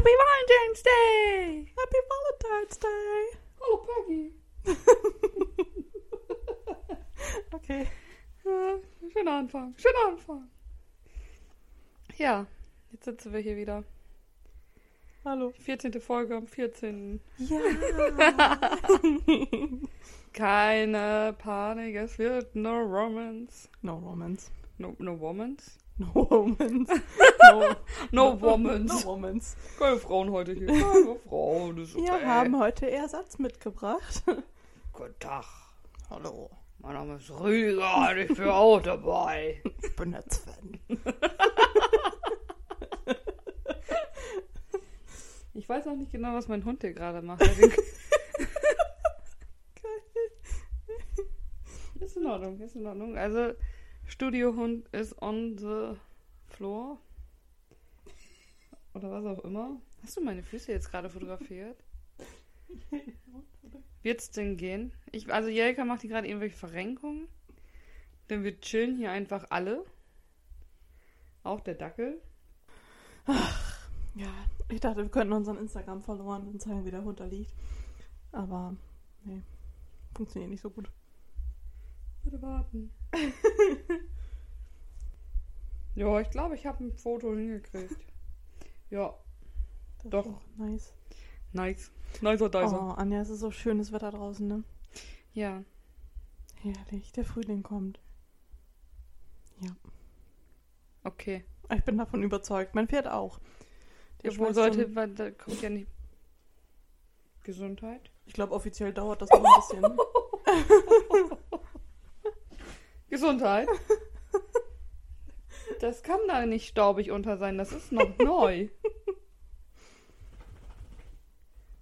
Happy Valentine's Day! Happy Valentine's Day! Hallo Peggy! Okay. Ja, schöner Anfang, schöner Anfang. Ja, jetzt sitzen wir hier wieder. Hallo. 14. Folge am 14. Ja. Keine Panik, es wird no romance. no romance. No, no romance? No romance. No, No romance. No romance. Keine Frauen heute hier. Keine Frauen, ist okay. Wir haben heute Ersatz mitgebracht. Guten Tag. Hallo. Mein Name ist Rüdiger, ich bin auch dabei. Ich bin jetzt Fan. Ich weiß auch nicht genau, was mein Hund hier gerade macht. Ist in Ordnung, ist in Ordnung. Also, Studiohund ist on the floor. Oder was auch immer. Hast du meine Füße jetzt gerade fotografiert? Wird's denn gehen? Ich, also, Jelka macht hier gerade irgendwelche Verrenkungen. Denn wir chillen hier einfach alle. Auch der Dackel. Ja, ich dachte, wir könnten unseren Instagram verloren und zeigen, wie der Hund da liegt. Aber, nee, funktioniert nicht so gut. Bitte warten. ja, ich glaube, ich habe ein Foto hingekriegt. Ja, Das Doch. Nice. nice. Nicer Dicer. Oh, Anja, es ist so schönes Wetter draußen, ne? Ja. Herrlich, der Frühling kommt. Okay. Ich bin davon überzeugt. Mein Pferd auch. Der Obwohl schmeißt sollte, so- weil da kommt ja nicht Gesundheit. Ich glaube, offiziell dauert das noch ein bisschen. Gesundheit. Das kann da nicht staubig unter sein, das ist noch neu.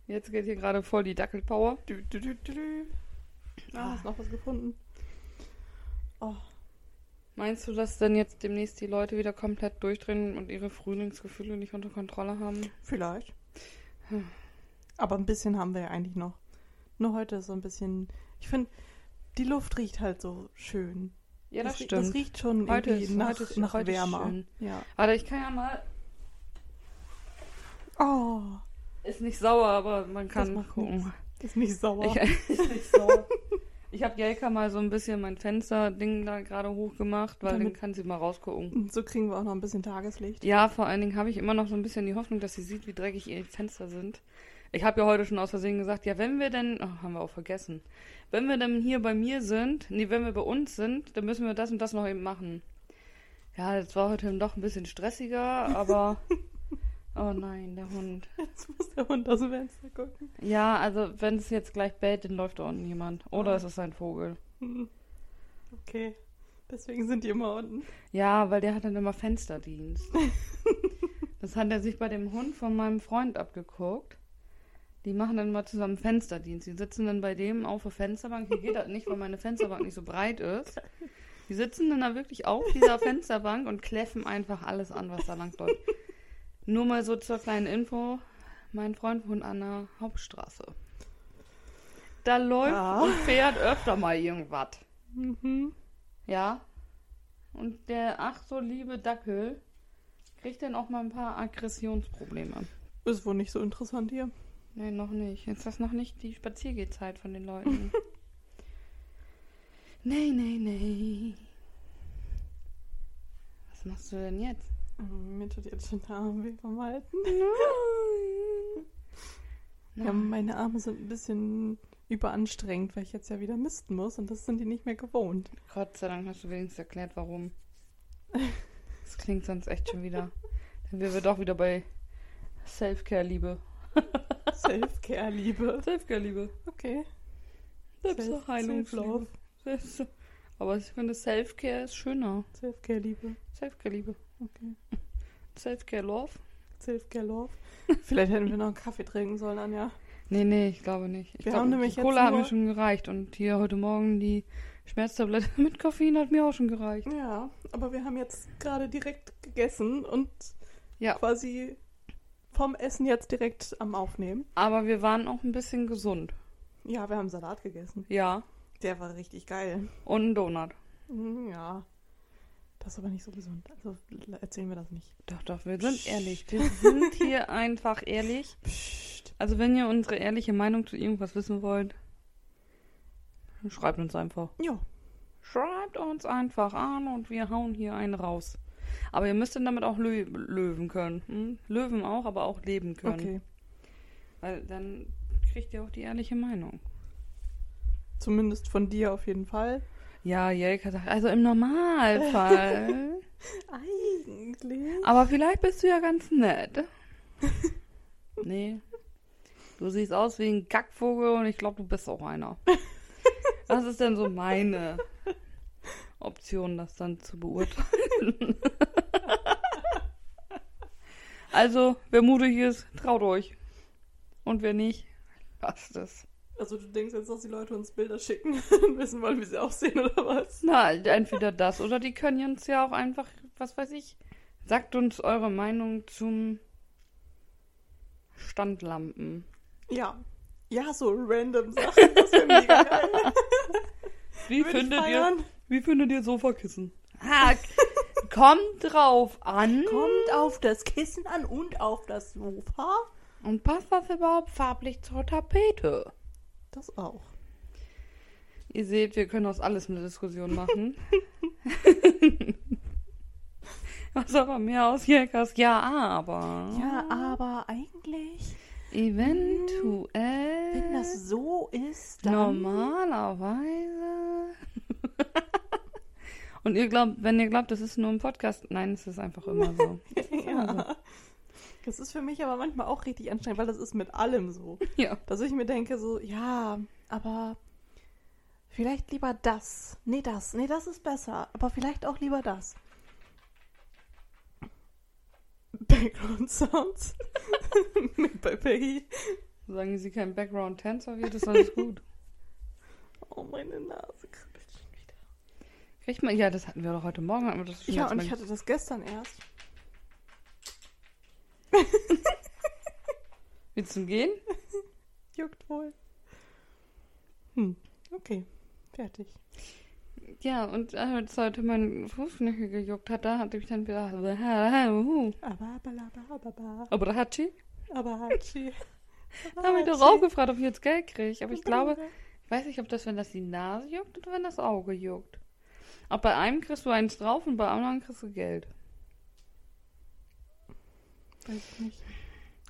Jetzt geht hier gerade voll die Dackelpower. Dü, dü, dü, dü, dü. Ah, Ah. hast noch was gefunden? Oh, Meinst du, dass dann jetzt demnächst die Leute wieder komplett durchdrehen und ihre Frühlingsgefühle nicht unter Kontrolle haben? vielleicht. Hm. Aber ein bisschen haben wir ja eigentlich noch. Nur heute ist so ein bisschen. Ich finde, die Luft riecht halt so schön. Ja, das, rie- stimmt. Das riecht schon Heute ist- nach, heute ist- nach heute wärmer. schön. Ja. Warte, ich kann ja mal. Oh, Ist nicht sauer, aber man Das kann macht gucken. ist nicht sauer. Ich, ist nicht sauer. Ich habe Jelka mal so ein bisschen mein Fensterding da gerade hochgemacht, weil Damit- dann kann sie mal rausgucken. Und so kriegen wir auch noch ein bisschen Tageslicht. Ja, vor allen Dingen habe ich immer noch so ein bisschen die Hoffnung, dass sie sieht, wie dreckig ihre Fenster sind. Ich habe ja heute schon aus Versehen gesagt, ja, wenn wir denn, oh, haben wir auch vergessen, wenn wir dann hier bei mir sind, nee, wenn wir bei uns sind, dann müssen wir das und das noch eben machen. Ja, das war heute doch ein bisschen stressiger, aber, oh nein, der Hund. Jetzt muss der Hund aus dem Fenster gucken. Ja, also wenn es jetzt gleich bellt, dann läuft da unten jemand. Oder Ah. es ist ein Vogel. Hm. Okay. Deswegen sind die immer unten. Ja, weil der hat dann immer Fensterdienst. das hat er sich bei dem Hund von meinem Freund abgeguckt. Die machen dann mal zusammen Fensterdienst. Die sitzen dann bei dem auf der Fensterbank. Hier geht das nicht, weil meine Fensterbank nicht so breit ist. Die sitzen dann da wirklich auf dieser Fensterbank und kläffen einfach alles an, was da lang läuft. Nur mal so zur kleinen Info. Mein Freund wohnt an der Hauptstraße. Da läuft Ja. und fährt öfter mal irgendwas. Mhm. Ja. Und der ach so liebe Dackel kriegt dann auch mal ein paar Aggressionsprobleme. Ist wohl nicht so interessant hier. Nee, noch nicht. Jetzt ist das noch nicht die Spaziergehzeit von den Leuten. nee, nee, nee. Was machst du denn jetzt? Mir tut jetzt schon der Arm weh vom Halten. Ja, meine Arme sind ein bisschen überanstrengend, weil ich jetzt ja wieder misten muss und das sind die nicht mehr gewohnt. Gott sei Dank hast du wenigstens erklärt, warum. Das klingt sonst echt schon wieder. Dann wären wir doch wieder bei Self-Care-Liebe. Self-Care-Liebe. Self-Care-Liebe. Okay. Selbstheilung. Self-Love. Selbst- Aber ich finde, Self-Care ist schöner. Self-Care-Liebe. Self-Care-Liebe. Okay. Self-Care-Love? Self-Care-Love. Vielleicht hätten wir noch einen Kaffee trinken sollen, Anja. Nee, nee, ich glaube nicht. Ich Wir glaub, haben nämlich die Cola hat mir schon gereicht. Und hier heute Morgen die Schmerztablette mit Koffein hat mir auch schon gereicht. Ja, aber wir haben jetzt gerade direkt gegessen und Ja. quasi vom Essen jetzt direkt am Aufnehmen. Aber wir waren auch ein bisschen gesund. Ja, wir haben Salat gegessen. Ja. Der war richtig geil. Und einen Donut. Mhm, Ja. Das ist aber nicht so gesund. Also erzählen wir das nicht. Doch, doch, wir sind ehrlich. Wir sind hier einfach ehrlich. Psst. Also wenn ihr unsere ehrliche Meinung zu irgendwas wissen wollt, schreibt uns einfach. Ja. Schreibt uns einfach an und wir hauen hier einen raus. Aber ihr müsst dann damit auch lö löwen können. Hm? Löwen auch, aber auch leben können. Okay. Weil dann kriegt ihr auch die ehrliche Meinung. Zumindest von dir auf jeden Fall. Ja, Jelka sagt, also im Normalfall. Eigentlich. aber vielleicht bist du ja ganz nett. nee. Du siehst aus wie ein Kackvogel und ich glaube, du bist auch einer. Was ist denn so meine Option, das dann zu beurteilen? Also, wer mutig ist, traut euch. Und wer nicht, lasst es. Also du denkst jetzt, dass die Leute uns Bilder schicken und wissen wollen, wie sie aussehen oder was? Na, entweder das oder die können uns ja auch einfach, was weiß ich, sagt uns eure Meinung zum Standlampen. Ja. Ja, so random Sachen. Das wäre mega geil. Wie findet ihr, wie findet ihr Sofakissen? Ah, kommt drauf an. Kommt auf das Kissen an und auf das Sofa. Und passt das überhaupt farblich zur Tapete? Das auch. Ihr seht, wir können aus alles eine Diskussion machen. Was aber mehr aus Jägers, ja, aber. Ja, aber eigentlich, Eventuell. wenn das so ist, dann... Normalerweise. Und ihr glaubt, wenn ihr glaubt, das ist nur ein Podcast, nein, es ist einfach immer so. Ja. Das ist für mich aber manchmal auch richtig anstrengend, weil das ist mit allem so. Ja. Dass ich mir denke, so, ja, aber vielleicht lieber das. Nee, das. Nee, das ist besser. Aber vielleicht auch lieber das. Background Sounds. mit bei Peggy. Solange sie kein Background-Tänzer wird, ist alles gut. Oh, meine Nase wieder. Kriegt man, ja, das hatten wir doch heute Morgen. Hatten wir das schon Ja, und Mal ich hatte das gestern erst. Willst du gehen? Juckt wohl. Hm, okay. Fertig. Ja, und als heute mein Fußknöchel gejuckt hat, da hatte ich dann wieder. Hatschi. Da habe ich doch auch gefragt, ob ich jetzt Geld kriege. Aber ich glaube, ich weiß nicht, ob das, wenn das die Nase juckt oder wenn das Auge juckt. Ob bei einem kriegst du eins drauf und bei anderen kriegst du Geld. Weiß ich nicht.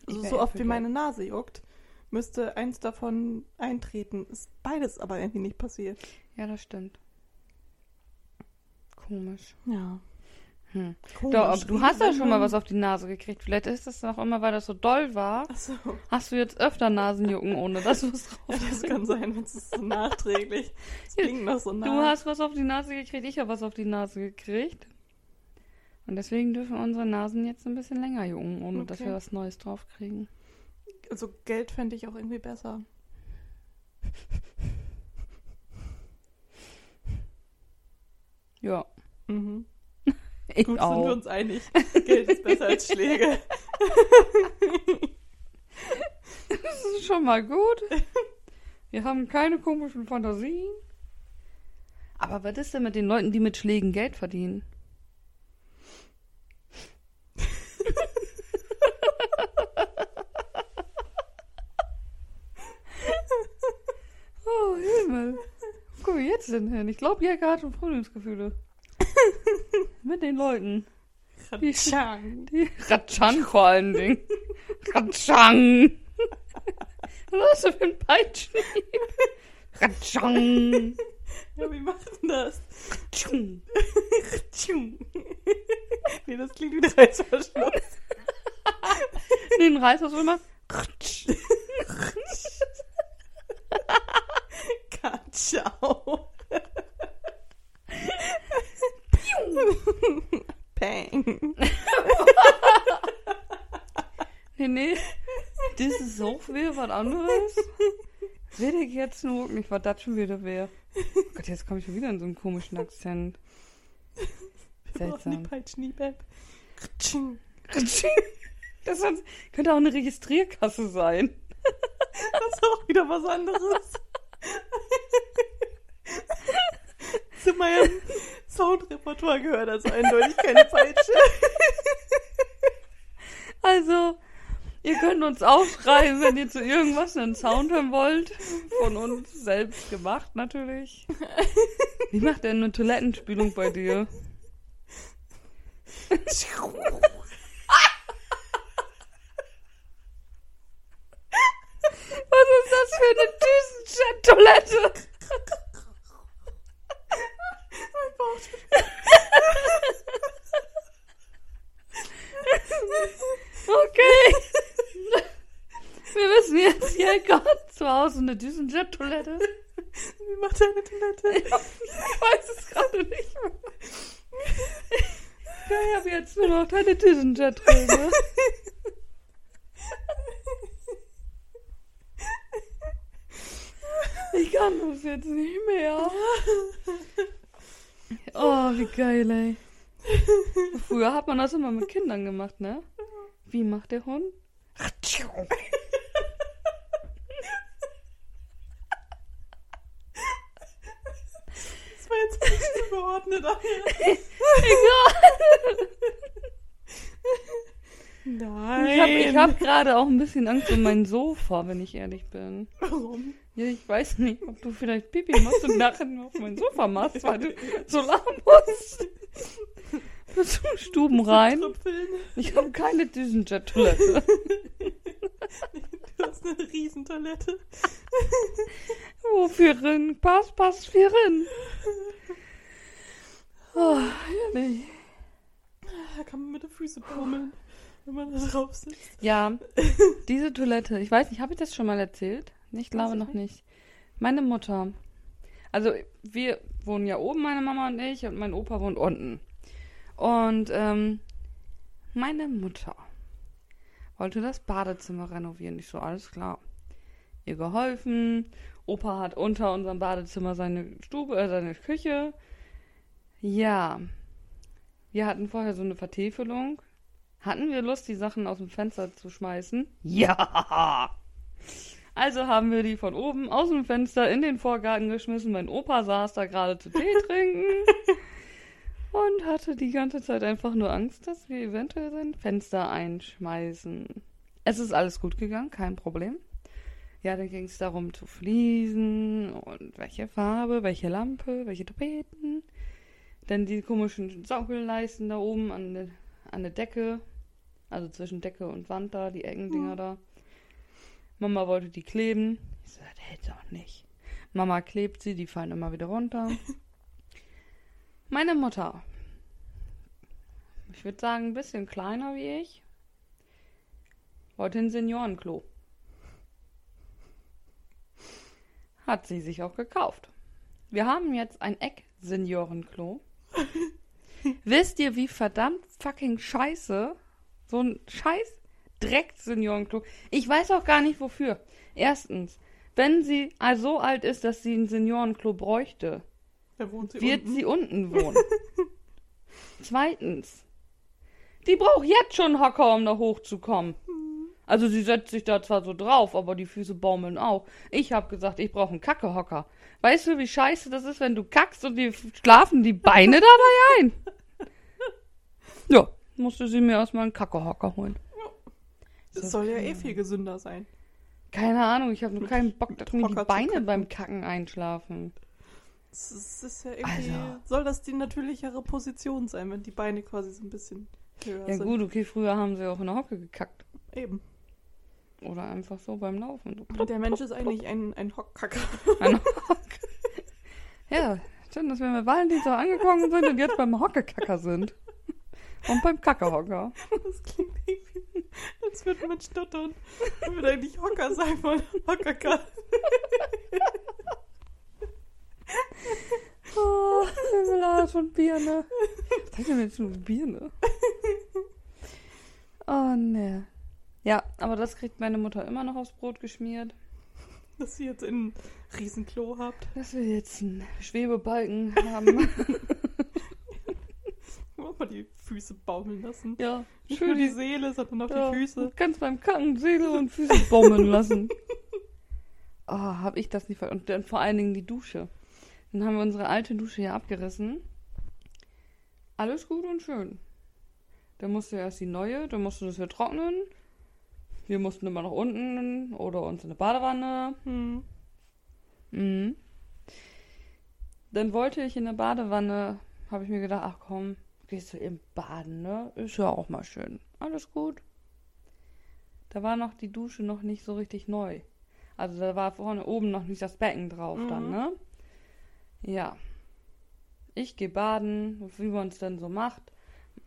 Ich Also wär so oft wie Geld. meine Nase juckt, müsste eins davon eintreten. Ist beides aber irgendwie nicht passiert. Ja, das stimmt. Komisch. Ja. Hm. Komisch. Doch, aber du hast ja schon mal was auf die Nase gekriegt. Vielleicht ist das auch immer, weil das so doll war. Ach so. Hast du jetzt öfter Nasenjucken, ohne dass du es drauf Ja, das kann sein, wenn es ist so nachträglich. Das klingt noch so Du nah. hast was auf die Nase gekriegt, ich habe was auf die Nase gekriegt. Und deswegen dürfen unsere Nasen jetzt ein bisschen länger jucken, ohne dass Okay. wir was Neues drauf kriegen. Also Geld fände ich auch irgendwie besser. Ja. Mhm. Ich Gut, sind auch. wir uns einig. Geld ist besser als Schläge. Das ist schon mal gut. Wir haben keine komischen Fantasien. Aber was ist denn mit den Leuten, die mit Schlägen Geld verdienen? oh, Himmel. Wo kommen wir jetzt denn hin? Ich glaube, Jäger hat schon Frühlingsgefühle. Mit den Leuten. Die, Chang. die Ratschan vor allen Dingen. Ratschang. Was ist das für ein Peitschenhieb? Ratschang. Ja, wie macht denn das? Tschung. Tschung. nee, das klingt wie ein Reißverschluss. Den Reißer so immer. Ratsch. Katschau. Bang. Nee, nee. Das ist auch wieder was anderes. Will ich jetzt nur nicht, was das schon wieder wäre. Oh Gott, jetzt komme ich schon wieder in so einen komischen Akzent. Wir brauchen die. Tschung. Das könnte auch eine Registrierkasse sein. Das ist auch wieder was anderes. zu, meinem, Soundrepertoire gehört, also eindeutig keine falsche. Also, ihr könnt uns auch wenn ihr zu irgendwas einen Sound hören wollt. Von uns selbst gemacht natürlich. Wie macht denn eine Toilettenspülung bei dir? Was ist das für eine Düsenjet-Toilette? Bauch. Okay. Wir wissen jetzt hier Gott zu Hause eine Düsenjet-Toilette. Wie macht deine Toilette? Ich weiß es gerade nicht mehr. Ja, ich habe jetzt nur noch deine Düsenjet drin. Ne? Ich kann das jetzt nicht mehr. Oh, wie geil, ey. Früher hat man das immer mit Kindern gemacht, ne? Wie macht der Hund? Das war jetzt nicht zugeordnet. aber- Egal. Nein. Ich habe ich hab gerade auch ein bisschen Angst um mein Sofa, wenn ich ehrlich bin. Warum? Ja, ich weiß nicht, ob du vielleicht Pipi machst und nachher nur auf mein Sofa machst, weil du so lachen musst. Bist du Stuben rein? Ich habe keine Düsenjet-Toilette. Du hast eine Riesentoilette. Wofür rin? Pass, pass, für rin. Oh, herrlich. Da kann man mit den Füßen baumeln, wenn man da drauf sitzt. Ja, diese Toilette, ich weiß nicht, habe ich das schon mal erzählt? Ich glaube ich noch nicht. Meine Mutter, also wir wohnen ja oben, meine Mama und ich, und mein Opa wohnt unten. Und ähm, meine Mutter wollte das Badezimmer renovieren. Nicht so, alles klar. Ihr geholfen. Opa hat unter unserem Badezimmer seine Stube, äh, seine Küche. Ja. Wir hatten vorher so eine Vertäfelung. Hatten wir Lust, die Sachen aus dem Fenster zu schmeißen? Ja! Also haben wir die von oben aus dem Fenster in den Vorgarten geschmissen. Mein Opa saß da gerade zu Tee trinken und hatte die ganze Zeit einfach nur Angst, dass wir eventuell sein Fenster einschmeißen. Es ist alles gut gegangen, kein Problem. Ja, dann ging es darum zu fließen und welche Farbe, welche Lampe, welche Tapeten. Dann die komischen Saugelleisten da oben an der, an der Decke. Also zwischen Decke und Wand da, die Eckendinger da. Mama wollte die kleben. Ich so, das hält doch nicht. Mama klebt sie, die fallen immer wieder runter. Meine Mutter. Ich würde sagen, ein bisschen kleiner wie ich. Wollte ein Seniorenklo. Hat sie sich auch gekauft. Wir haben jetzt ein Eck-Seniorenklo. Wisst ihr, wie verdammt fucking scheiße so ein scheiß Dreck-Seniorenklo. Ich weiß auch gar nicht wofür. Erstens, wenn sie so alt ist, dass sie ein Seniorenklo bräuchte, sie wird unten. sie unten wohnen. Zweitens, die braucht jetzt schon einen Hocker, um da hochzukommen. Also sie setzt sich da zwar so drauf, aber die Füße baumeln auch. Ich habe gesagt, ich brauche einen Kackehocker. Weißt du, wie scheiße das ist, wenn du kackst und die schlafen die Beine dabei ein? Ja, musste sie mir erstmal einen Kackehocker holen. Das soll ja eh viel gesünder sein. Keine Ahnung, ich habe nur keinen Bock, dass mir die Beine beim Kacken einschlafen. Das ist, ja irgendwie. Also. Soll das die natürlichere Position sein, wenn die Beine quasi so ein bisschen höher Ja sind? gut, okay, früher haben sie auch in der Hocke gekackt. Eben. Oder einfach so beim Laufen. So. Der Mensch ist eigentlich ein, ein Hockkacker. Eine Hocke. Ja, schön, dass wir mit Valentin so angekommen sind und jetzt beim Hockekacker sind. Und beim Kackerhocker. Das klingt irgendwie, als würde man stottern. Man würde eigentlich Hocker sein von Hockerkacker. Oh, Marmelade von Birne. Was heißt denn jetzt nur Birne? Oh, ne. Ja, aber das kriegt meine Mutter immer noch aufs Brot geschmiert. Dass ihr jetzt ein Riesenklo habt. Dass wir jetzt einen Schwebebalken haben. Auch mal die Füße baumeln lassen. ja, Nicht nur schön die Seele, sondern auch ja, die Füße. Ganz beim Kacken Seele und Füße baumeln lassen. Oh, hab ich das nicht ver Und dann vor allen Dingen die Dusche. Dann haben wir unsere alte Dusche hier abgerissen. Alles gut und schön. Dann musste erst die neue, dann musste das wieder trocknen. Wir mussten immer nach unten oder uns in eine Badewanne. Hm. Mhm. Dann wollte ich in der Badewanne, habe ich mir gedacht, ach komm, gehst du eben baden, ne? Ist ja auch mal schön. Alles gut. Da war noch die Dusche noch nicht so richtig neu. Also da war vorne oben noch nicht das Becken drauf dann, Mhm. ne? Ja. Ich gehe baden, wie man es denn so macht.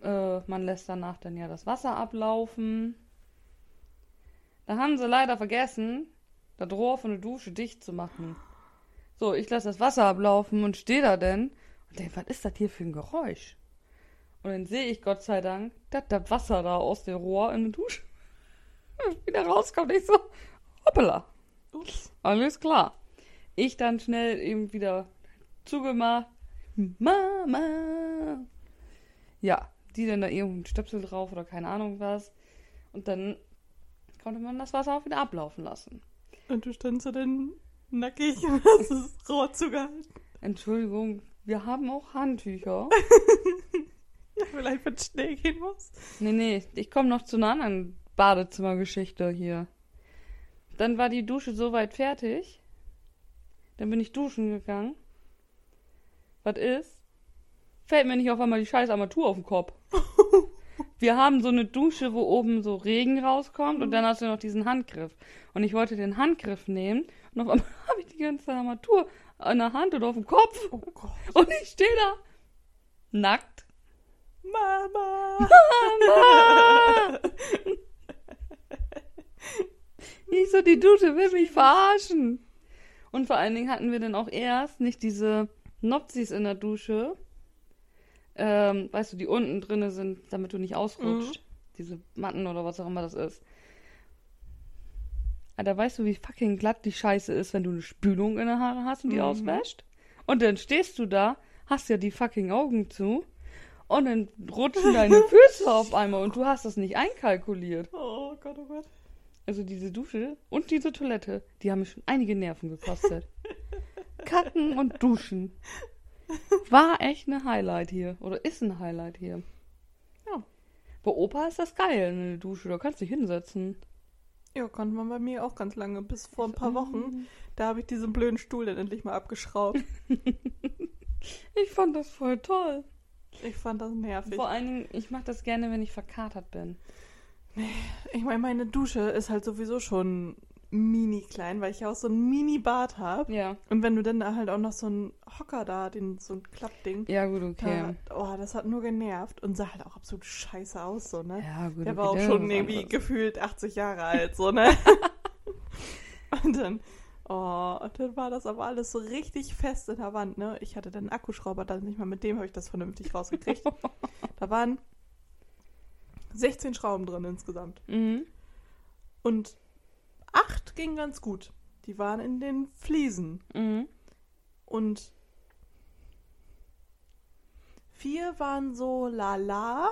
Äh, man lässt danach dann ja das Wasser ablaufen. Da haben sie leider vergessen, das Rohr von der Dusche dicht zu machen. So, ich lasse das Wasser ablaufen und stehe da denn und denke, was ist das hier für ein Geräusch? Und dann sehe ich Gott sei Dank, dass das Wasser da aus dem Rohr in der Dusche wieder rauskommt. Ich so, hoppala, Ups. alles klar. Ich dann schnell eben wieder zugemacht. Mama. Ja, die dann da irgendeinen Stöpsel drauf oder keine Ahnung was. Und dann konnte man das Wasser auch wieder ablaufen lassen. Und du standst so dann nackig und hast das Rohr zugehalten. Entschuldigung, wir haben auch Handtücher. Vielleicht, wenn es schnell gehen muss. Nee, nee, ich komme noch zu einer anderen Badezimmergeschichte hier. Dann war die Dusche soweit fertig. Dann bin ich duschen gegangen. Was ist? Fällt mir nicht auf einmal die scheiß Armatur auf den Kopf. Wir haben so eine Dusche, wo oben so Regen rauskommt und dann hast du noch diesen Handgriff. Und ich wollte den Handgriff nehmen und auf einmal habe ich die ganze Armatur an der Hand oder auf dem Kopf. Oh. Und ich stehe da nackt. Mama! Mama! Ich so, die Dusche will mich verarschen. Und vor allen Dingen hatten wir dann auch erst nicht diese Nopsis in der Dusche. Ähm, weißt du, die unten drinne sind, damit du nicht ausrutscht. Diese Matten oder was auch immer das ist. Alter, weißt du, wie fucking glatt die Scheiße ist, wenn du eine Spülung in der Haare hast und die Mhm. auswäscht? Und dann stehst du da, hast ja die fucking Augen zu und dann rutschen deine Füße auf einmal und du hast das nicht einkalkuliert. Oh Gott, oh Gott. Also diese Dusche und diese Toilette, die haben mir schon einige Nerven gekostet. Kacken und Duschen. War echt eine Highlight hier. Oder ist ein Highlight hier. Ja. Bei Opa ist das geil, eine Dusche. Da kannst du dich hinsetzen. Ja, konnte man bei mir auch ganz lange. Bis vor ein paar Wochen. Da habe ich diesen blöden Stuhl dann endlich mal abgeschraubt. Ich fand das voll toll. Ich fand das nervig. Vor allen Dingen, ich mache das gerne, wenn ich verkatert bin. Ich meine, meine Dusche ist halt sowieso schon mini klein, weil ich ja auch so ein Mini-Bad habe. Ja. Und wenn du dann da halt auch noch so einen Hocker da, den, so ein Klappding. Ja, gut, okay. Da, oh, das hat nur genervt und sah halt auch absolut scheiße aus, so, ne? Ja, gut, Der okay, war auch das schon irgendwie anderes. gefühlt 80 Jahre alt, so, ne? und dann, oh, und dann war das aber alles so richtig fest in der Wand, ne? Ich hatte dann einen Akkuschrauber, dann nicht mal mit dem habe ich das vernünftig rausgekriegt. da waren 16 Schrauben drin insgesamt. Mhm. Und acht gingen ganz gut. Die waren in den Fliesen. Mhm. Und vier waren so lala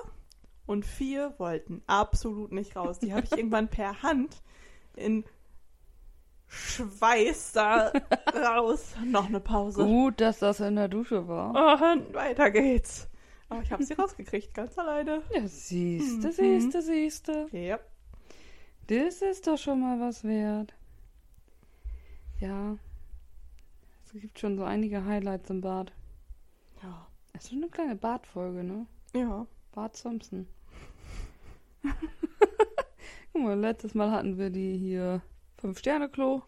und vier wollten absolut nicht raus. Die habe ich irgendwann per Hand in Schweiß da raus. Noch eine Pause. Gut, dass das in der Dusche war. Und weiter geht's. Aber ich habe sie rausgekriegt, ganz alleine. Ja, siehste, Mhm. siehste, siehste. Ja. Das ist doch schon mal was wert. Ja. Es gibt schon so einige Highlights im Bad. Ja. Es ist schon eine kleine Badfolge, ne? Ja. Bad Simpson. Guck mal, letztes Mal hatten wir die hier Fünf-Sterne-Klo.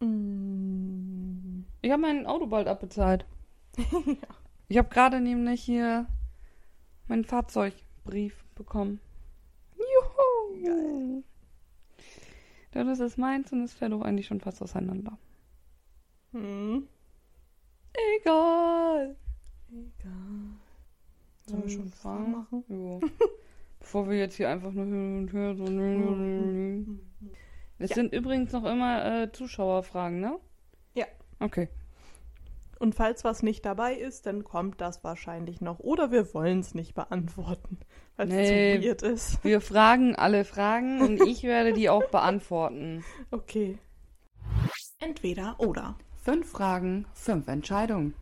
Mm. Ich habe mein Auto bald abbezahlt. Ich habe gerade nämlich hier meinen Fahrzeugbrief bekommen. Juhu! Geil. Ja, das ist meins und es fällt auch eigentlich schon fast auseinander. Hm. Egal. Egal. Sollen wir schon fahren? machen? Jo. Bevor wir jetzt hier einfach nur hin und her so. Es Ja. sind übrigens noch immer äh, Zuschauerfragen, ne? Ja. Okay. Und falls was nicht dabei ist, dann kommt das wahrscheinlich noch. Oder wir wollen es nicht beantworten, weil es Nee. zu weird ist. Wir fragen alle Fragen und ich werde die auch beantworten. Okay. Entweder oder. Fünf Fragen, fünf Entscheidungen.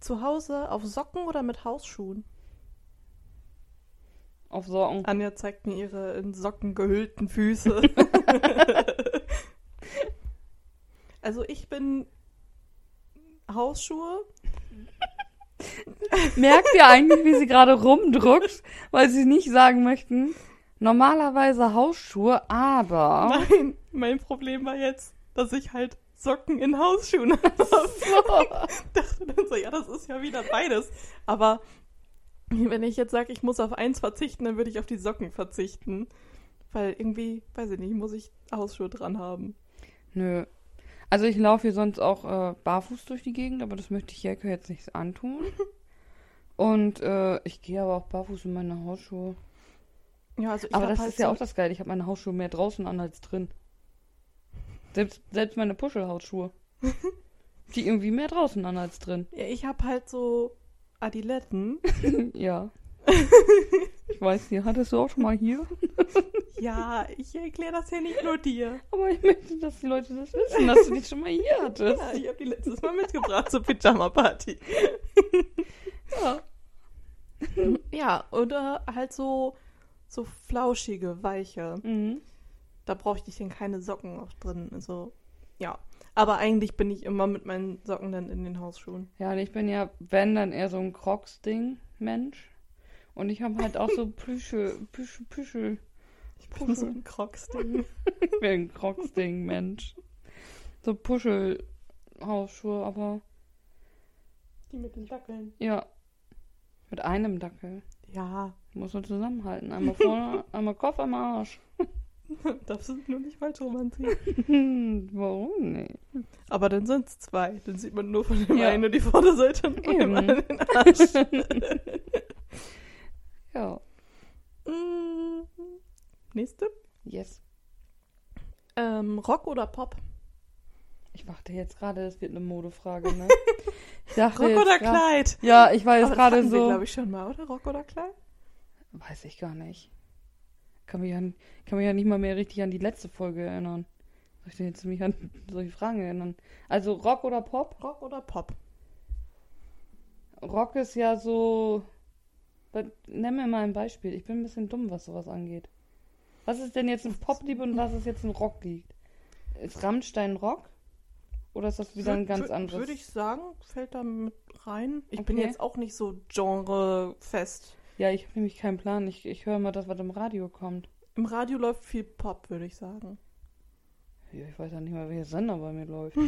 Zu Hause auf Socken oder mit Hausschuhen? auf Socken. Anja zeigt mir ihre in Socken gehüllten Füße. also ich bin Hausschuhe. Merkt ihr eigentlich, wie sie gerade rumdruckt, weil sie nicht sagen möchten, normalerweise Hausschuhe, aber. Nein, mein Problem war jetzt, dass ich halt Socken in Hausschuhen habe. dachte dann so, ja, das ist ja wieder beides. Aber wenn ich jetzt sage, ich muss auf eins verzichten, dann würde ich auf die Socken verzichten. Weil irgendwie, weiß ich nicht, muss ich Hausschuhe dran haben. Nö. Also ich laufe hier sonst auch äh, barfuß durch die Gegend, aber das möchte ich Jelke jetzt nicht antun. Und äh, ich gehe aber auch barfuß in meine Hausschuhe. Ja, also ich aber das halt ist ja so- auch das Geile. Ich habe meine Hausschuhe mehr draußen an als drin. Selbst, selbst meine Puschelhausschuhe. die irgendwie mehr draußen an als drin. Ja, ich habe halt so Adiletten. Ja. Ich weiß, die hattest du auch schon mal hier. Ja, ich erkläre das ja nicht nur dir. Aber ich möchte, dass die Leute das wissen, dass du die schon mal hier hattest. Ja, ich habe die letztes Mal mitgebracht zur Pyjama-Party. Ja. Ja, oder halt so, so flauschige, weiche. Mhm. Da brauche ich denn keine Socken auch drin. Also, ja. Aber eigentlich bin ich immer mit meinen Socken dann in den Hausschuhen. Ja, und ich bin ja, wenn, dann eher so ein Crocs-Ding-Mensch. Und ich habe halt auch so Plüsche, Plüsche, Plüsche. Ich bin so ein Crocs-Ding. Ich bin ein Crocs-Ding-Mensch. So Puschel-Hausschuhe, aber Die mit den Dackeln. ja. Mit einem Dackel. Ja, Muss man zusammenhalten. Einmal vorne, einmal Kopf, einmal Arsch. darfst du nur nicht falsch rum anziehen. Warum nicht? Aber dann sind es zwei. Dann sieht man nur von dem Ja. einen nur die Vorderseite und von dem anderen den Arsch. Ja. Mm, Nächste. Yes. Ähm, Rock oder Pop? Ich dachte jetzt gerade, es wird eine Modefrage, ne? Rock oder grad- Kleid? Ja, ich war jetzt das gerade so. glaube ich, schon mal, oder? Rock oder Kleid? Weiß ich gar nicht. Kann mich, ja, kann mich ja nicht mal mehr richtig an die letzte Folge erinnern. Soll ich denn jetzt mich an solche Fragen erinnern? Also Rock oder Pop? Rock oder Pop? Rock ist ja so. Nenn mir mal ein Beispiel. Ich bin ein bisschen dumm, was sowas angeht. Was ist denn jetzt ein Poplied und was ist jetzt ein Rocklied? Ist Rammstein Rock? Oder ist das wieder ein ganz anderes? Würde ich sagen, fällt da mit rein. Ich bin Okay. jetzt auch nicht so genrefest. Ja, ich habe nämlich keinen Plan. Ich, ich höre mal das, was im Radio kommt. Im Radio läuft viel Pop, würde ich sagen. Ja, ich weiß ja nicht mal, welcher Sender bei mir läuft.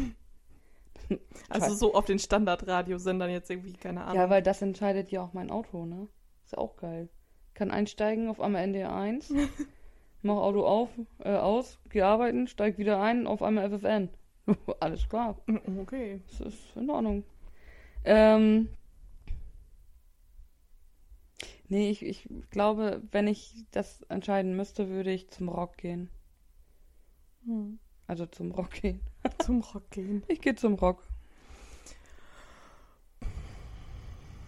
Also so auf den Standardradiosendern jetzt irgendwie, keine Ahnung. Ja, weil das entscheidet ja auch mein Auto, ne? Ist auch geil. Kann einsteigen auf einmal NDR1, mach Auto auf, äh, aus, geh arbeiten, steig wieder ein, auf einmal FFN. Alles klar, okay. das ist in Ordnung. Ähm, nee, ich, ich glaube, wenn ich das entscheiden müsste, würde ich zum Rock gehen. Hm. Also zum Rock gehen. Zum Rock gehen. Ich gehe zum Rock.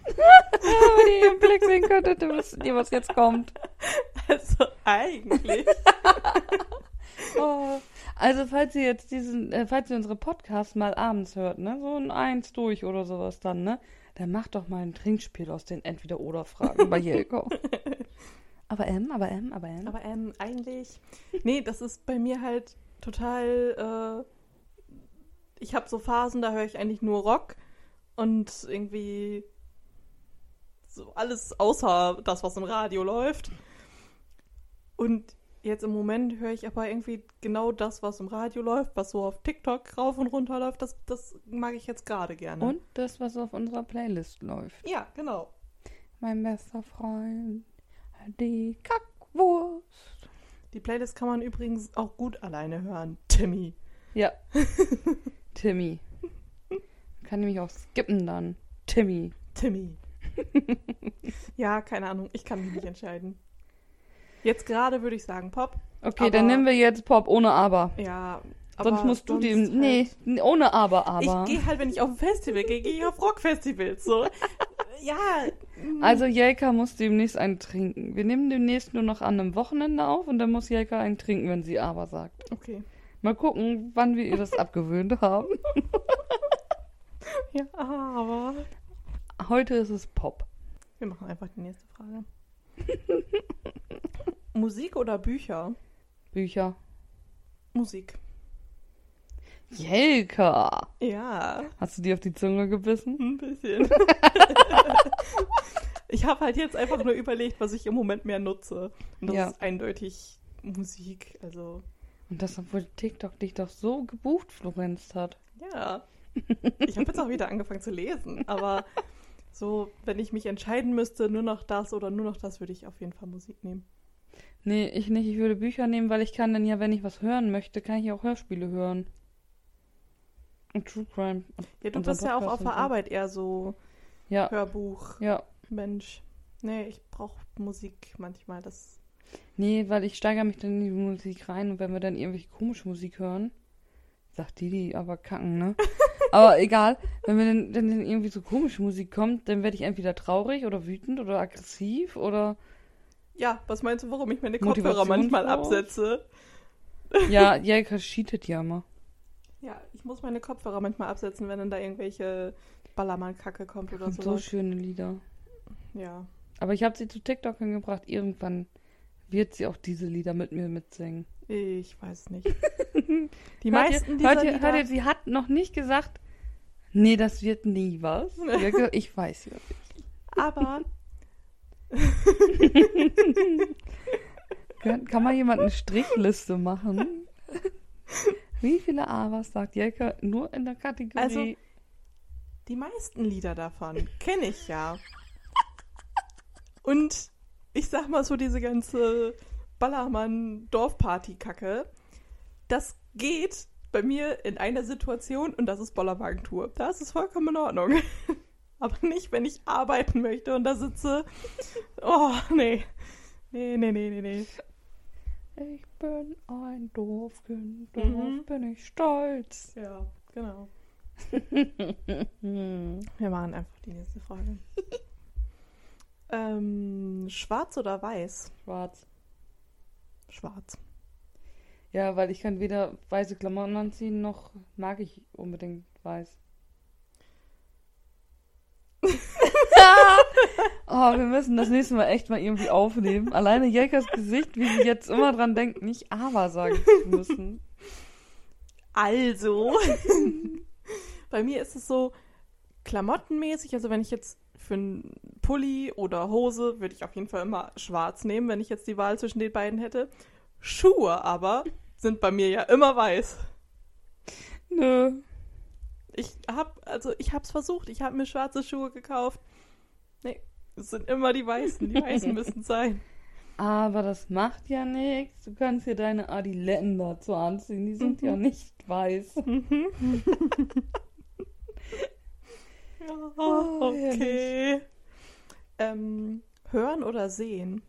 Wenn ihr im Blick sehen könntet, dann wisst ihr, was jetzt kommt. Also eigentlich. Oh. Also, falls ihr jetzt diesen, äh, falls ihr unsere Podcasts mal abends hört, ne, so ein Eins durch oder sowas dann, ne, dann macht doch mal ein Trinkspiel aus den Entweder-Oder-Fragen bei Jelko. aber M, aber M, aber M. Aber ähm, eigentlich. Nee, das ist bei mir halt total. Äh, ich habe so Phasen, da höre ich eigentlich nur Rock und irgendwie so alles außer das, was im Radio läuft. Und jetzt im Moment höre ich aber irgendwie genau das, was im Radio läuft, was so auf TikTok rauf und runter läuft. Das, das mag ich jetzt gerade gerne. Und das, was auf unserer Playlist läuft. Ja, genau. Mein bester Freund, die Kackwurst. Die Playlist kann man übrigens auch gut alleine hören. Timmy. Ja. Timmy. Kann nämlich auch skippen dann. Timmy. Timmy. ja, keine Ahnung. Ich kann mich nicht entscheiden. Jetzt gerade würde ich sagen Pop. Okay, Aber- dann nehmen wir jetzt Pop ohne Aber. Ja. Sonst musst du sonst dem. halt- Nee, ohne Aber, aber. Ich gehe halt, wenn ich auf ein Festival gehe, gehe ich auf Rockfestivals. So. ja. mm. Also Jelka muss demnächst einen trinken. Wir nehmen demnächst nur noch an einem Wochenende auf und dann muss Jelka einen trinken, wenn sie Aber sagt. Okay. Mal gucken, wann wir ihr das abgewöhnt haben. Ja, aber. Heute ist es Pop. Wir machen einfach die nächste Frage. Musik oder Bücher? Bücher. Musik. Jelka! Ja, Hast du dir auf die Zunge gebissen? ein bisschen. ich habe halt jetzt einfach nur überlegt, was ich im Moment mehr nutze. Und das Ja. ist eindeutig Musik. Also, Und das, obwohl TikTok dich doch so gebucht florenzt hat. ja. Ich habe jetzt auch wieder angefangen zu lesen. Aber so, wenn ich mich entscheiden müsste, nur noch das oder nur noch das, würde ich auf jeden Fall Musik nehmen. Nee, ich nicht. Ich würde Bücher nehmen, weil ich kann dann ja, wenn ich was hören möchte, kann ich auch Hörspiele hören. Und True Crime. Ja, du bist ja auch auf der und so. Arbeit eher so Ja, Hörbuch. ja. Mensch. Nee, ich brauche Musik manchmal. Das. Nee, weil ich steigere mich dann in die Musik rein und wenn wir dann irgendwelche komische Musik hören, sagt die, die aber kacken, ne? aber egal, wenn wir dann, dann irgendwie so komische Musik kommt, dann werde ich entweder traurig oder wütend oder aggressiv oder Ja, was meinst du, warum ich meine Kopfhörer manchmal absetze? ja, Jelka cheatet ja immer. Ja, ich muss meine Kopfhörer manchmal absetzen, wenn dann da irgendwelche Ballermann-Kacke kommt oder so. so schöne Lieder. ja. Aber ich habe sie zu TikTok gebracht. Irgendwann wird sie auch diese Lieder mit mir mitsingen. Ich weiß nicht. Die meisten ihr, dieser hört ihr, Lieder... hört ihr, sie hat noch nicht gesagt, nee, das wird nie was. Ich weiß ja. aber Kann, mal jemand eine Strichliste machen? Wie viele Avas sagt Jelka nur in der Kategorie? Also- die meisten Lieder davon kenne ich ja. Und ich sag mal so, diese ganze Ballermann-Dorfparty-Kacke, das geht bei mir in einer Situation und das ist Bollerwagentour. Da ist es vollkommen in Ordnung. Aber nicht, wenn ich arbeiten möchte und da sitze. Oh, nee. Nee, nee, nee, nee, nee. ich bin ein Dorfkind, darauf Mhm. bin ich stolz. Ja, genau. Wir machen einfach die nächste Frage. ähm, schwarz oder weiß? Schwarz. Schwarz. Ja, weil ich kann weder weiße Klamotten anziehen, noch mag ich unbedingt weiß. oh, wir müssen das nächste Mal echt mal irgendwie aufnehmen. Alleine Jelkas Gesicht, wie sie jetzt immer dran denkt, nicht aber sagen zu müssen. Also, bei mir ist es so klamottenmäßig, also wenn ich jetzt für einen Pulli oder Hose, würde ich auf jeden Fall immer schwarz nehmen, wenn ich jetzt die Wahl zwischen den beiden hätte. Schuhe aber sind bei mir ja immer weiß. Nö. Ich hab, also ich hab's versucht, ich habe mir schwarze Schuhe gekauft. Nee, es sind immer die weißen, die weißen müssen sein. Aber das macht ja nichts. Du kannst dir deine Adiletten dazu anziehen. Die sind ja nicht weiß. Ja, Oh, okay. Ähm, hören oder sehen?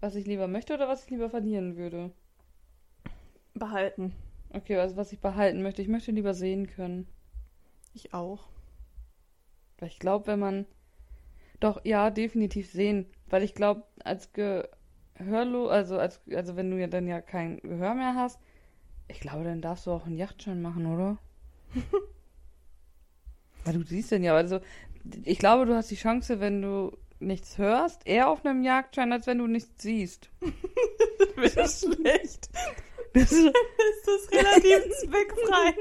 Was ich lieber möchte oder was ich lieber verlieren würde? Behalten. Okay, also was ich behalten möchte. Ich möchte lieber sehen können. Ich auch. Weil ich glaube, wenn man. Doch, ja, definitiv sehen. Weil ich glaube, als Gehörlo, also als, also wenn du ja dann ja kein Gehör mehr hast, ich glaube, dann darfst du auch einen Yachtschein machen, oder? Weil du siehst den ja, also ich glaube, du hast die Chance, wenn du nichts hörst, eher auf einem Jagdschein, als wenn du nichts siehst. Wäre schlecht. Das ist, Ist das relativ zweckfrei?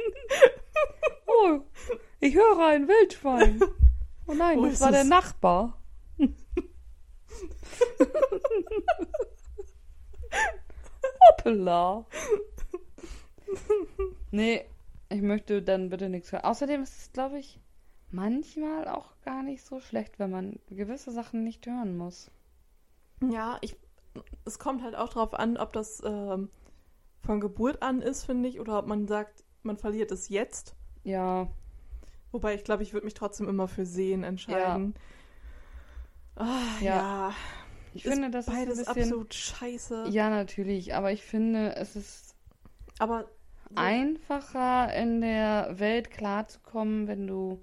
oh, ich höre ein Wildschwein. Oh nein, Wo das war der es? Nachbar. Hoppala. Nee, ich möchte dann bitte nichts hören. Außerdem ist es, glaube ich, manchmal auch gar nicht so schlecht, wenn man gewisse Sachen nicht hören muss. Ja, ich, es kommt halt auch darauf an, ob das ähm, von Geburt an ist, finde ich, oder ob man sagt, man verliert es jetzt. Ja, Wobei ich glaube, ich würde mich trotzdem immer für Sehen entscheiden. Ah, Ja. ja. ich finde, das beides ist bisschen... absolut scheiße. Ja, natürlich, aber ich finde, es ist Aber so- einfacher in der Welt klarzukommen, wenn du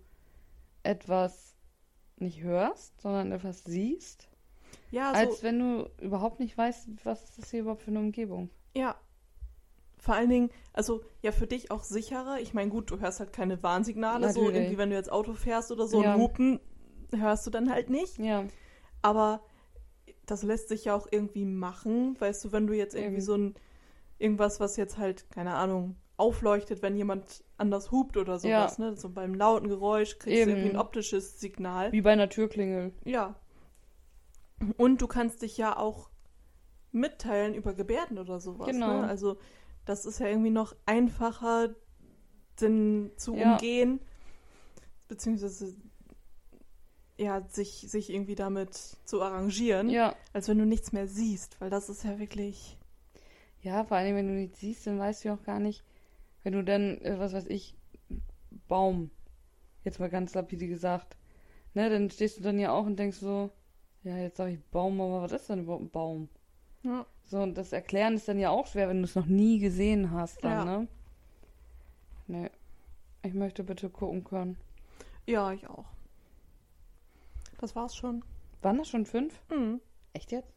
etwas nicht hörst, sondern etwas siehst, ja, so, als wenn du überhaupt nicht weißt, was ist das hier überhaupt für eine Umgebung. ja. Vor allen Dingen, also ja, für dich auch sicherer. Ich meine, gut, du hörst halt keine Warnsignale, so Natürlich. irgendwie, wenn du jetzt Auto fährst oder so, Ja. ein Hupen hörst du dann halt nicht. Ja, Aber das lässt sich ja auch irgendwie machen. Weißt du, wenn du jetzt irgendwie Eben. so ein irgendwas, was jetzt halt, keine Ahnung, aufleuchtet, wenn jemand anders hupt oder sowas, ne? So beim lauten Geräusch kriegst Eben. du irgendwie ein optisches Signal. Wie bei einer Türklingel. Ja. Und du kannst dich ja auch mitteilen über Gebärden oder sowas. Genau. Ne? Also das ist ja irgendwie noch einfacher denn zu Ja. umgehen, beziehungsweise ja, sich, sich irgendwie damit zu arrangieren, Ja. als wenn du nichts mehr siehst, weil das ist ja wirklich. Ja, vor allem, wenn du nichts siehst, dann weißt du ja auch gar nicht, wenn du dann, äh, was weiß ich, Baum, jetzt mal ganz lapide gesagt, ne, dann stehst du dann ja auch und denkst so, ja, jetzt sag ich Baum, aber was ist denn überhaupt ein Baum? Ja. So, und das Erklären ist dann ja auch schwer, wenn du es noch nie gesehen hast, dann, Ja. ne? Nee. Ich möchte bitte gucken können. ja, ich auch. Das war's schon. Waren das schon fünf? Mhm. Echt jetzt?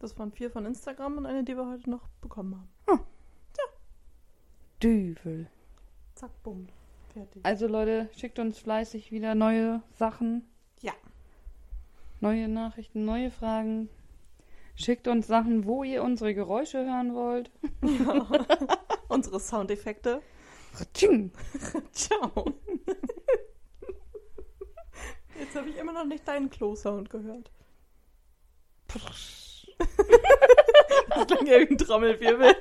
Das waren vier von Instagram und eine, die wir heute noch bekommen haben. Düvel. Zack, bumm. Fertig. Also Leute, schickt uns fleißig wieder neue Sachen. Ja. Neue Nachrichten, neue Fragen. Schickt uns Sachen, wo ihr unsere Geräusche hören wollt. Unsere Soundeffekte. Ratsching. Ciao. Jetzt habe ich immer noch nicht deinen Klo-Sound gehört. Das klang ja wie ein Trommelwirbel.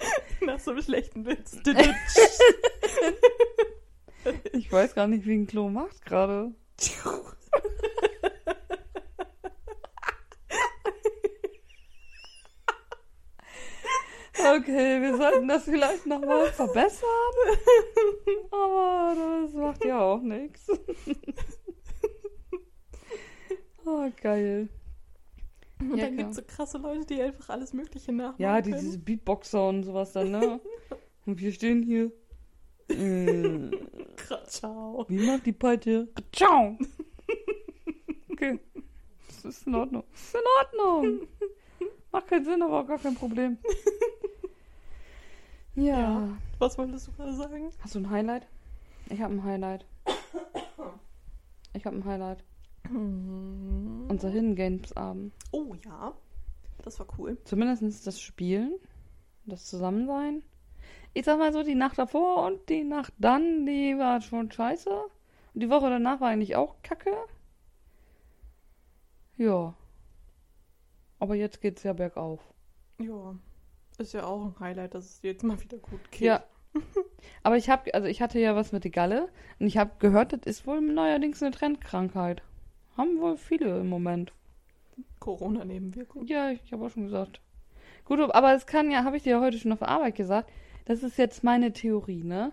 Nach so einem schlechten Witz. Ich weiß gar nicht, wie ein Klo macht gerade. Okay, wir sollten das vielleicht nochmal verbessern. Aber das macht ja auch nichts. Oh, geil. Und Ja, dann gibt es so krasse Leute, die einfach alles Mögliche nachmachen Ja, die, diese Beatboxer und sowas dann, ne? Und wir stehen hier. Äh, Ciao. wie macht die Peitsche? Ciao! Okay. Das ist in Ordnung. Das ist in Ordnung. Macht keinen Sinn, aber auch gar kein Problem. Ja. Ja. Was wolltest du gerade sagen? Hast du ein Highlight? Ich habe ein Highlight. Ich habe ein Highlight. Unser Hidden Games Abend. Oh ja, das war cool. Zumindest das Spielen, das Zusammensein. Ich sag mal so, die Nacht davor und die Nacht dann, die war schon scheiße. Und die Woche danach war eigentlich auch kacke. Ja. Aber jetzt geht's ja bergauf. Ja, ist ja auch ein Highlight, dass es dir jetzt mal wieder gut geht. Ja. Aber ich habe, also ich hatte ja was mit der Galle und ich habe gehört, das ist wohl neuerdings eine Trendkrankheit. Haben wohl viele im Moment. Corona-Nebenwirkung. Ja, ich habe auch schon gesagt. Gut, aber es kann ja, habe ich dir ja heute schon auf Arbeit gesagt, das ist jetzt meine Theorie, ne?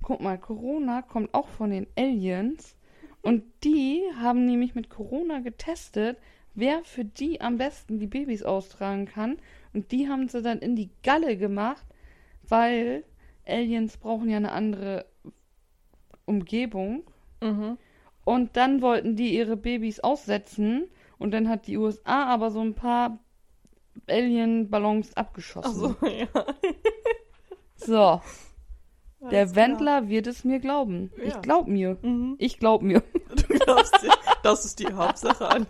Guck mal, Corona kommt auch von den Aliens und die haben nämlich mit Corona getestet, wer für die am besten die Babys austragen kann und die haben sie dann in die Galle gemacht, weil Aliens brauchen ja eine andere Umgebung Mhm. Und dann wollten die ihre Babys aussetzen und dann hat die USA aber so ein paar Alien-Ballons abgeschossen. Achso, ja. So, der Alles klar. Wendler wird es mir glauben. Ja. Ich glaub mir. Mhm. Ich glaub mir. Du glaubst dir, das ist die Hauptsache an.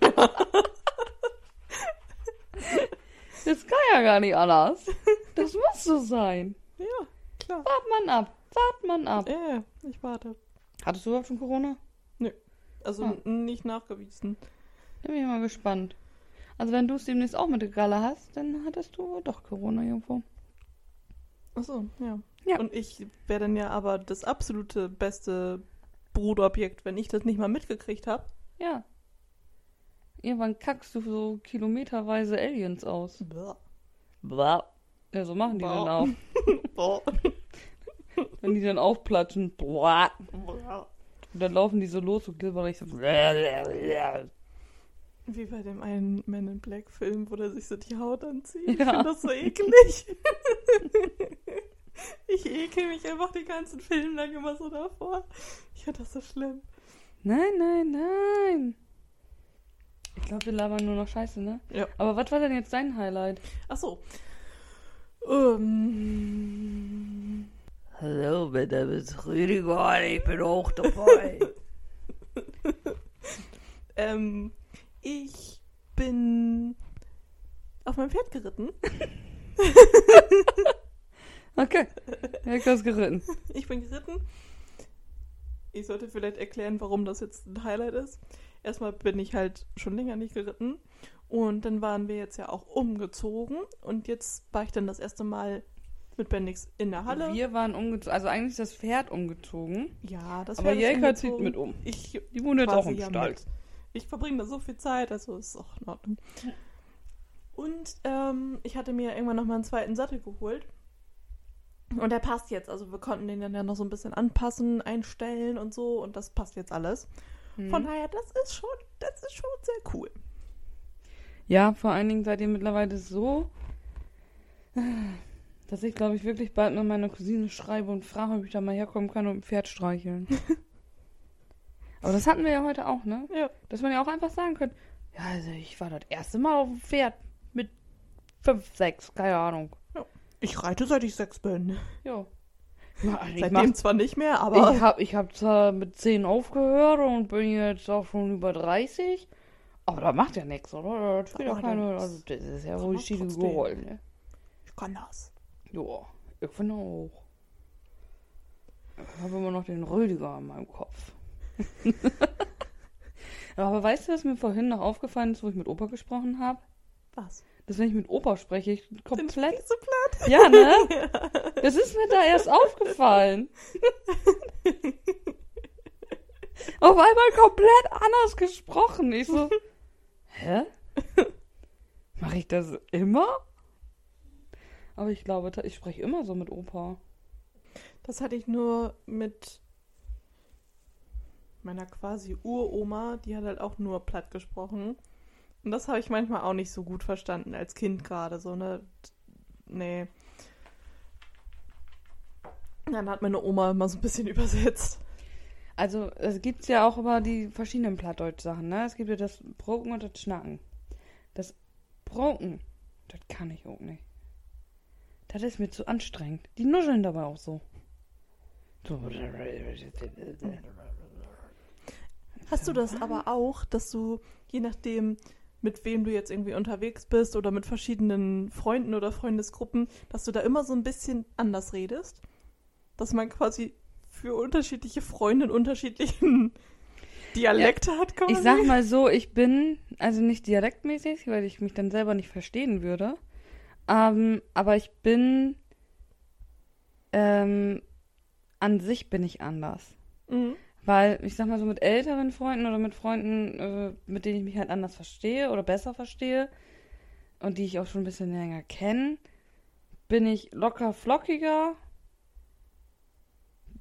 Das kann ja gar nicht anders. Das muss so sein. Ja, klar. Wart man ab. Wart man ab. Ja, ja, ich warte. Hattest du überhaupt schon Corona? Also Ah. n- nicht nachgewiesen. Da bin ich mal gespannt. Also wenn du es demnächst auch mit der Galle hast, dann hattest du doch Corona irgendwo. Achso, ja. Ja. Und ich wäre dann ja aber das absolute beste Brutobjekt, wenn ich das nicht mal mitgekriegt habe. Ja. Irgendwann kackst du so kilometerweise Aliens aus. Blah. Ja, so machen die dann auch. Boah. Wenn die dann aufplatschen. Blah. Und dann laufen die so los und glibberig so. Wie bei dem einen Man in Black Film, wo der sich so die Haut anzieht. Ich Ja. finde das so eklig. ich ekel mich einfach den ganzen Film lang immer so davor. Ich finde das so schlimm. Nein, nein, nein. Ich glaube, wir labern nur noch Scheiße, ne? Ja. Aber was war denn jetzt dein Highlight? Achso. Ähm, Hallo, mein Name ist Rüdiger, ich bin auch dabei. ähm, Ich bin auf meinem Pferd geritten. Okay. Ich hab's geritten. Ich bin geritten. Ich sollte vielleicht erklären, warum das jetzt ein Highlight ist. Erstmal bin ich halt schon länger nicht geritten. Und dann waren wir jetzt ja auch umgezogen. Und jetzt war ich dann das erste Mal mit Bendix in der Halle. Wir waren umgezogen, also eigentlich ist das Pferd umgezogen. ja, das aber Pferd ist Jelka zieht mit um. Ich Die wohnt jetzt auch im ja Stall. mit. Ich verbringe da so viel Zeit, also ist auch in Ordnung. Und ähm, ich hatte mir irgendwann nochmal einen zweiten Sattel geholt. Und der passt jetzt. Also wir konnten den dann ja noch so ein bisschen anpassen, einstellen und so. Und das passt jetzt alles. Hm. Von daher, das ist schon, das ist schon sehr cool. Ja, vor allen Dingen seid ihr mittlerweile so, dass ich glaube ich wirklich bald mal meiner Cousine schreibe und frage, ob ich da mal herkommen kann und ein Pferd streicheln. Aber das hatten wir ja heute auch, ne? Ja. Dass man ja auch einfach sagen könnte, ja, also ich war das erste Mal auf dem Pferd mit fünf, sechs, keine Ahnung. Ich reite, seit ich sechs bin. Ja. ja ich Seitdem mach, zwar nicht mehr, aber ich habe ich hab zwar mit zehn aufgehört und bin jetzt auch schon über 30, aber das macht ja nichts, oder? Das spielt ja keine, ja also das ist ja wohl die geholt, ne? ich kann das. Ja, ich finde auch. Ich habe immer noch den Rüdiger in meinem Kopf. Aber weißt du, was mir vorhin noch aufgefallen ist, wo ich mit Opa gesprochen habe? Was? Dass wenn ich mit Opa spreche, ich komplett... Füße platt? Ja, ne? Das ist mir da erst aufgefallen. Auf einmal komplett anders gesprochen. Ich so, hä? Mache ich das immer? Aber ich glaube, ich spreche immer so mit Opa. Das hatte ich nur mit meiner quasi Uroma, die hat halt auch nur platt gesprochen. Und das habe ich manchmal auch nicht so gut verstanden, als Kind gerade. So, ne? Nee. Dann hat meine Oma immer so ein bisschen übersetzt. Also, es gibt ja auch immer die verschiedenen Plattdeutsch-Sachen, ne? Es gibt ja das Broken und das Schnacken. Das Broken, das kann ich auch nicht. Das ist mir zu anstrengend. Die nuscheln dabei auch so. Hast du das aber auch, dass du, je nachdem, mit wem du jetzt irgendwie unterwegs bist oder mit verschiedenen Freunden oder Freundesgruppen, dass du da immer so ein bisschen anders redest? Dass man quasi für unterschiedliche Freunde einen unterschiedlichen Dialekt hat, quasi? Ich sag mal so, ich bin, also nicht dialektmäßig, weil ich mich dann selber nicht verstehen würde. Ähm, aber ich bin, ähm, an sich bin ich anders. Mhm. Weil, ich sag mal so, mit älteren Freunden oder mit Freunden, äh, mit denen ich mich halt anders verstehe oder besser verstehe und die ich auch schon ein bisschen länger kenne, bin ich locker flockiger.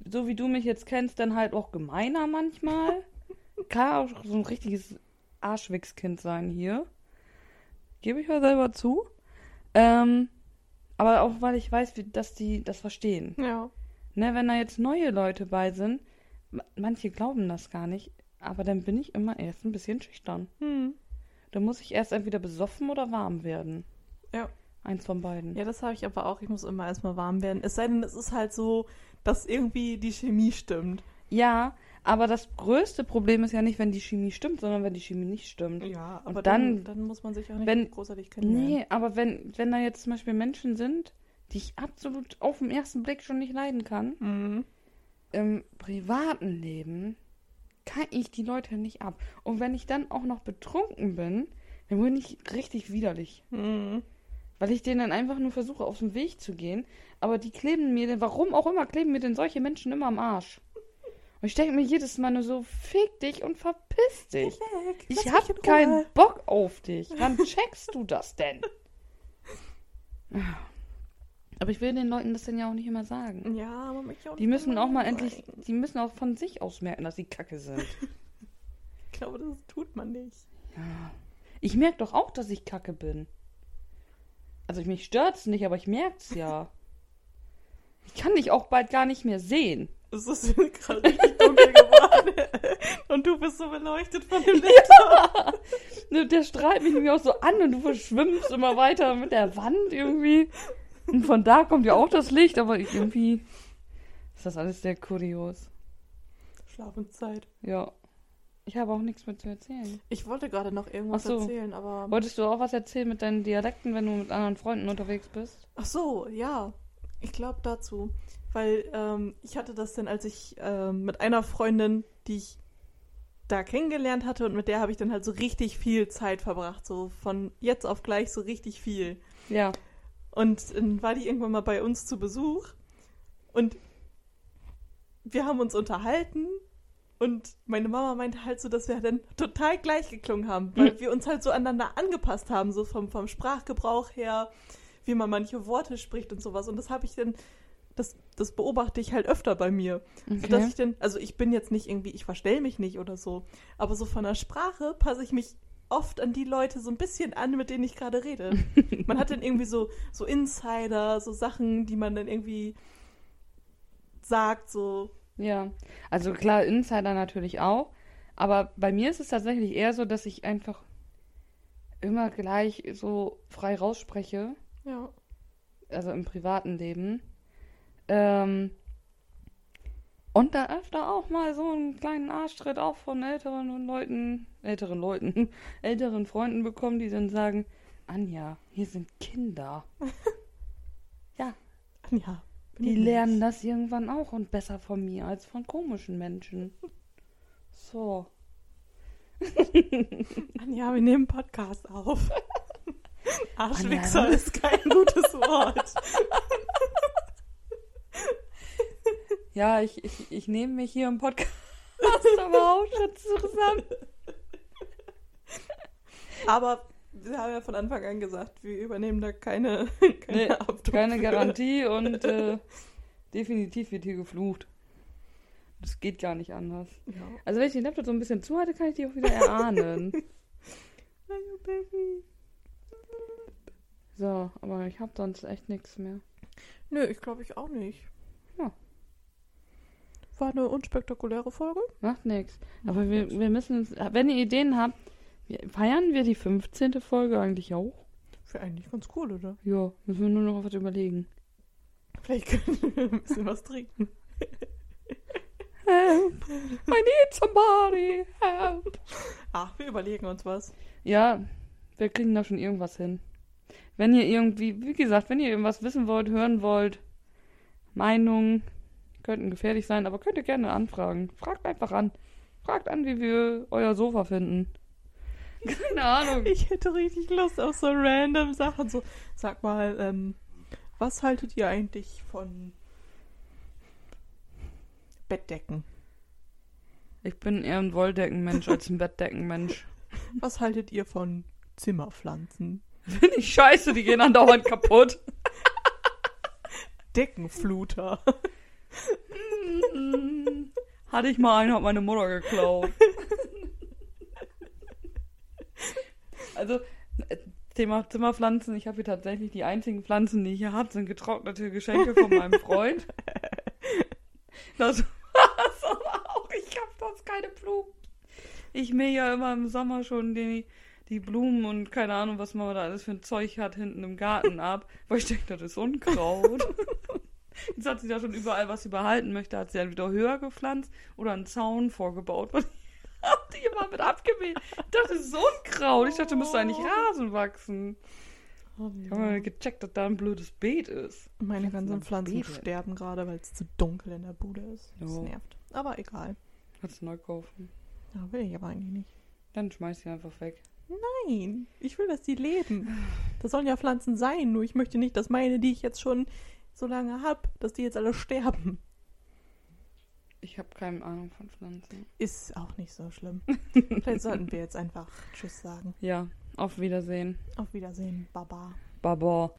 So wie du mich jetzt kennst, dann halt auch gemeiner manchmal. Kann auch so ein richtiges Arschwichskind sein hier. Gebe ich ja selber zu. Ähm, aber auch weil ich weiß, wie, dass die das verstehen. Ja. Ne, wenn da jetzt neue Leute bei sind, ma- manche glauben das gar nicht, aber dann bin ich immer erst ein bisschen schüchtern. Hm. Da muss ich erst entweder besoffen oder warm werden. Ja. Eins von beiden. Ja, das habe ich aber auch. Ich muss immer erstmal warm werden. Es sei denn, es ist halt so, dass irgendwie die Chemie stimmt. Ja, aber das größte Problem ist ja nicht, wenn die Chemie stimmt, sondern wenn die Chemie nicht stimmt. Ja, Und aber dann- dann, dann muss man sich auch nicht wenn- großartig kennenlernen. Nee, aber wenn, wenn da jetzt zum Beispiel Menschen sind, die ich absolut auf den ersten Blick schon nicht leiden kann, Mhm. im privaten Leben kann ich die Leute nicht ab. Und wenn ich dann auch noch betrunken bin, dann bin ich richtig widerlich. Mhm. Weil ich denen dann einfach nur versuche, aus dem Weg zu gehen. Aber die kleben mir, denn, warum auch immer, kleben mir denn solche Menschen immer am Arsch. Und ich denke mir jedes Mal nur so, fick dich und verpiss dich. Weg, Ich hab in Ruhe. keinen Bock auf dich. Wann checkst du das denn? Aber ich will den Leuten das dann ja auch nicht immer sagen. Ja, aber mich auch Die müssen auch mal sein. endlich, die müssen auch von sich aus merken, dass sie kacke sind. Ich glaube, das tut man nicht. Ja. Ich merke doch auch, dass ich kacke bin. Also mich stört's nicht, aber ich merk's ja. Ich kann dich auch bald gar nicht mehr sehen. Es ist gerade richtig dunkel geworden. Und du bist so beleuchtet von dem Licht. Ne, Der strahlt mich nämlich auch so an und du verschwimmst immer weiter mit der Wand irgendwie. Und von da kommt ja auch das Licht, aber ich irgendwie ist das alles sehr kurios. Schlafenszeit. Ja. Ich habe auch nichts mehr zu erzählen. Ich wollte gerade noch irgendwas so. erzählen, aber. Wolltest du auch was erzählen mit deinen Dialekten, wenn du mit anderen Freunden unterwegs bist? Ach so, ja. Ich glaube dazu. Weil ähm, ich hatte das dann, als ich ähm, mit einer Freundin, die ich da kennengelernt hatte und mit der habe ich dann halt so richtig viel Zeit verbracht. So von jetzt auf gleich so richtig viel. Ja. Und dann war die irgendwann mal bei uns zu Besuch und wir haben uns unterhalten und meine Mama meinte halt so, dass wir dann total gleich geklungen haben, weil wir uns halt so aneinander angepasst haben, so vom, vom Sprachgebrauch her, wie man manche Worte spricht und sowas. Und das habe ich dann, das, das beobachte ich halt öfter bei mir. So dass ich dann, also ich bin jetzt nicht irgendwie, ich verstell mich nicht oder so, aber so von der Sprache passe ich mich oft an die Leute so ein bisschen an, mit denen ich gerade rede. Man hat dann irgendwie so, so Insider, so Sachen, die man dann irgendwie sagt, so. Ja, also klar, Insider natürlich auch. Aber bei mir ist es tatsächlich eher so, dass ich einfach immer gleich so frei rausspreche, Ja. also im privaten Leben. Ähm, und da öfter auch mal so einen kleinen Arschtritt auch von älteren Leuten, älteren Leuten, älteren Freunden bekommen, die dann sagen, Anja, hier sind Kinder. ja, Ja. bin die lernen das irgendwann auch und besser von mir als von komischen Menschen. So. Anja, wir nehmen Podcast auf. Arschwichser Anja. ist kein gutes Wort. Ja, ich, ich, ich nehme mich hier im Podcast aber auch schon zusammen. Aber wir haben ja von Anfang an gesagt, wir übernehmen da keine, keine Nee, keine für. Garantie und äh, definitiv wird hier geflucht. Das geht gar nicht anders. Ja. Also wenn ich den Laptop so ein bisschen zuhalte, kann ich die auch wieder erahnen. So, aber ich habe sonst echt nichts mehr. Nö, ich glaube ich auch nicht. Ja. War eine unspektakuläre Folge. Macht nichts. Aber wir, wir müssen, wenn ihr Ideen habt, feiern wir die 15. Folge eigentlich auch? Wäre eigentlich ganz cool, oder? Ja, müssen wir nur noch was überlegen. Vielleicht können wir ein bisschen was trinken. Help! I need somebody! Help! Ach, wir überlegen uns was. Ja, wir kriegen da schon irgendwas hin. Wenn ihr irgendwie, wie gesagt, wenn ihr irgendwas wissen wollt, hören wollt, Meinungen könnten gefährlich sein, aber könnt ihr gerne anfragen. Fragt einfach an. Fragt an, wie wir euer Sofa finden. Keine Ahnung. Ich hätte richtig Lust auf so random Sachen. So, sag mal, ähm, was haltet ihr eigentlich von Bettdecken? Ich bin eher ein Wolldeckenmensch als ein Bettdeckenmensch. Was haltet ihr von Zimmerpflanzen? Finde ich scheiße, die gehen andauernd kaputt. Deckenfluter. Hatte ich mal einen, hat meine Mutter geklaut. Also, Thema Zimmerpflanzen. Ich habe hier tatsächlich die einzigen Pflanzen, die ich hier habe, sind getrocknete Geschenke von meinem Freund. Das war's aber auch. Ich habe sonst keine Blumen. Ich mähe ja immer im Sommer schon die, die Blumen und keine Ahnung, was man da alles für ein Zeug hat hinten im Garten ab, weil ich denke, das ist Unkraut. Jetzt hat sie da schon überall was überhalten möchte, hat sie dann wieder höher gepflanzt oder einen Zaun vorgebaut. Und ich hab die immer mit abgemäht. Ich dachte, das ist Unkraut. Ich dachte, müsste eigentlich Rasen wachsen. Ich habe mal gecheckt, dass da ein blödes Beet ist. Meine ganzen Pflanzen Beete. sterben gerade, weil es zu dunkel in der Bude ist. Das Jo. nervt. Aber egal. Kannst du neu kaufen. Ja, will ich aber eigentlich nicht. Dann schmeiß sie einfach weg. Nein, ich will, dass die leben. Das sollen ja Pflanzen sein, nur ich möchte nicht, dass meine, die ich jetzt schon so lange habe, dass die jetzt alle sterben. Ich habe keine Ahnung von Pflanzen. Ist auch nicht so schlimm. Vielleicht sollten wir jetzt einfach Tschüss sagen. Ja, auf Wiedersehen. Auf Wiedersehen. Baba. Baba.